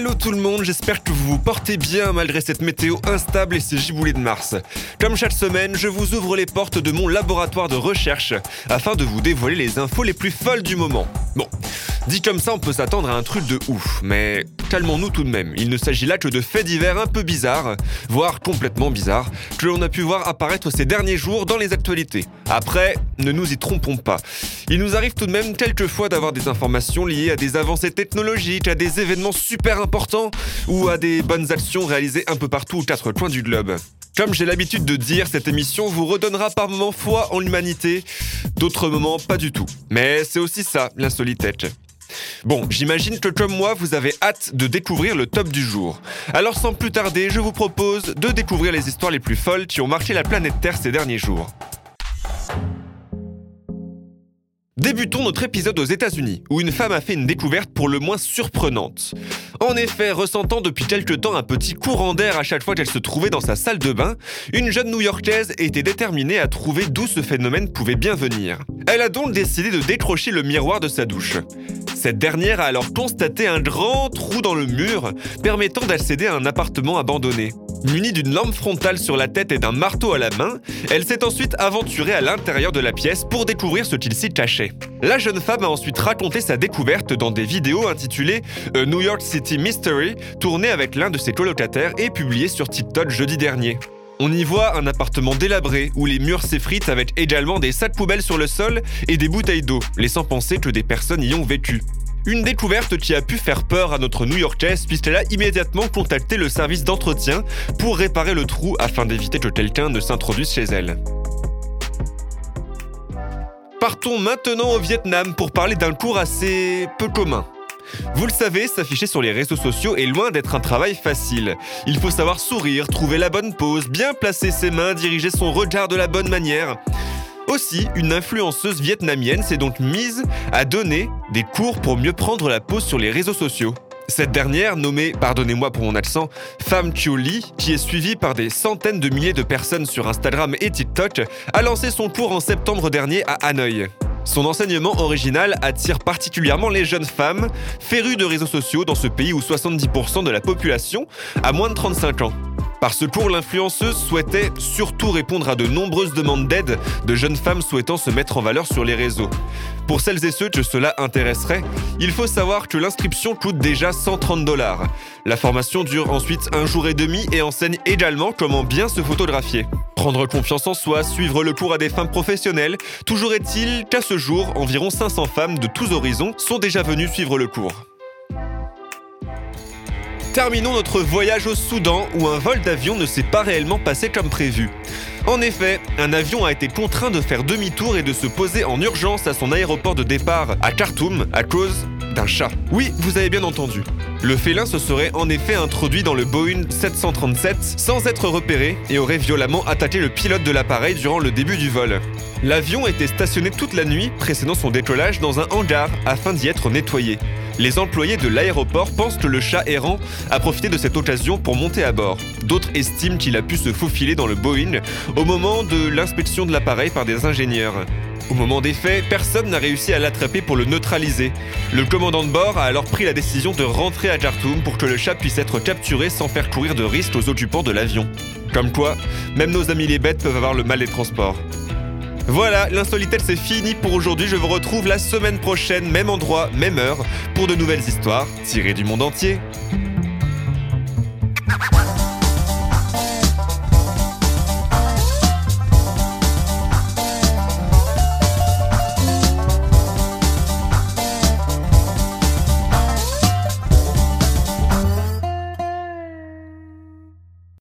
Hello tout le monde, j'espère que vous vous portez bien malgré cette météo instable et ces giboulées de Mars. Comme chaque semaine, je vous ouvre les portes de mon laboratoire de recherche afin de vous dévoiler les infos les plus folles du moment. Bon, dit comme ça, on peut s'attendre à un truc de ouf, mais calmons-nous tout de même. Il ne s'agit là que de faits divers un peu bizarres, voire complètement bizarres, que l'on a pu voir apparaître ces derniers jours dans les actualités. Après, ne nous y trompons pas. Il nous arrive tout de même quelquefois d'avoir des informations liées à des avancées technologiques, à des événements super importants ou à des bonnes actions réalisées un peu partout aux quatre coins du globe. Comme j'ai l'habitude de dire, cette émission vous redonnera par moments foi en l'humanité, d'autres moments pas du tout. Mais c'est aussi ça, l'insolitech. Bon, j'imagine que comme moi, vous avez hâte de découvrir le top du jour. Alors sans plus tarder, je vous propose de découvrir les histoires les plus folles qui ont marqué la planète Terre ces derniers jours. Débutons notre épisode aux États-Unis, où une femme a fait une découverte pour le moins surprenante. En effet, ressentant depuis quelque temps un petit courant d'air à chaque fois qu'elle se trouvait dans sa salle de bain, une jeune New-Yorkaise était déterminée à trouver d'où ce phénomène pouvait bien venir. Elle a donc décidé de décrocher le miroir de sa douche. Cette dernière a alors constaté un grand trou dans le mur permettant d'accéder à un appartement abandonné. Munie d'une lampe frontale sur la tête et d'un marteau à la main, elle s'est ensuite aventurée à l'intérieur de la pièce pour découvrir ce qu'il s'y cachait. La jeune femme a ensuite raconté sa découverte dans des vidéos intitulées A New York City Mystery, tournées avec l'un de ses colocataires et publiées sur TikTok jeudi dernier. On y voit un appartement délabré où les murs s'effritent avec également des sacs poubelles sur le sol et des bouteilles d'eau, laissant penser que des personnes y ont vécu. Une découverte qui a pu faire peur à notre New-Yorkaise puisqu'elle a immédiatement contacté le service d'entretien pour réparer le trou afin d'éviter que quelqu'un ne s'introduise chez elle. Partons maintenant au Vietnam pour parler d'un cours assez peu commun. Vous le savez, s'afficher sur les réseaux sociaux est loin d'être un travail facile. Il faut savoir sourire, trouver la bonne pose, bien placer ses mains, diriger son regard de la bonne manière. Aussi, une influenceuse vietnamienne s'est donc mise à donner des cours pour mieux prendre la pose sur les réseaux sociaux. Cette dernière, nommée, pardonnez-moi pour mon accent, Femme Lee, qui est suivie par des centaines de milliers de personnes sur Instagram et TikTok, a lancé son cours en septembre dernier à Hanoï. Son enseignement original attire particulièrement les jeunes femmes, férues de réseaux sociaux dans ce pays où 70% de la population a moins de 35 ans. Par ce cours, l'influenceuse souhaitait surtout répondre à de nombreuses demandes d'aide de jeunes femmes souhaitant se mettre en valeur sur les réseaux. Pour celles et ceux que cela intéresserait, il faut savoir que l'inscription coûte déjà 130 dollars. La formation dure ensuite un jour et demi et enseigne également comment bien se photographier. Prendre confiance en soi, suivre le cours à des femmes professionnelles, toujours est-il qu'à ce jour, environ 500 femmes de tous horizons sont déjà venues suivre le cours. Terminons notre voyage au Soudan où un vol d'avion ne s'est pas réellement passé comme prévu. En effet, un avion a été contraint de faire demi-tour et de se poser en urgence à son aéroport de départ à Khartoum à cause d'un chat. Oui, vous avez bien entendu. Le félin se serait en effet introduit dans le Boeing 737 sans être repéré et aurait violemment attaqué le pilote de l'appareil durant le début du vol. L'avion était stationné toute la nuit précédant son décollage dans un hangar afin d'y être nettoyé. Les employés de l'aéroport pensent que le chat errant a profité de cette occasion pour monter à bord. D'autres estiment qu'il a pu se faufiler dans le Boeing au moment de l'inspection de l'appareil par des ingénieurs. Au moment des faits, personne n'a réussi à l'attraper pour le neutraliser. Le commandant de bord a alors pris la décision de rentrer à Khartoum pour que le chat puisse être capturé sans faire courir de risques aux occupants de l'avion. Comme quoi, même nos amis les bêtes peuvent avoir le mal des transports. Voilà, l'insolitel c'est fini pour aujourd'hui. Je vous retrouve la semaine prochaine, même endroit, même heure, pour de nouvelles histoires tirées du monde entier.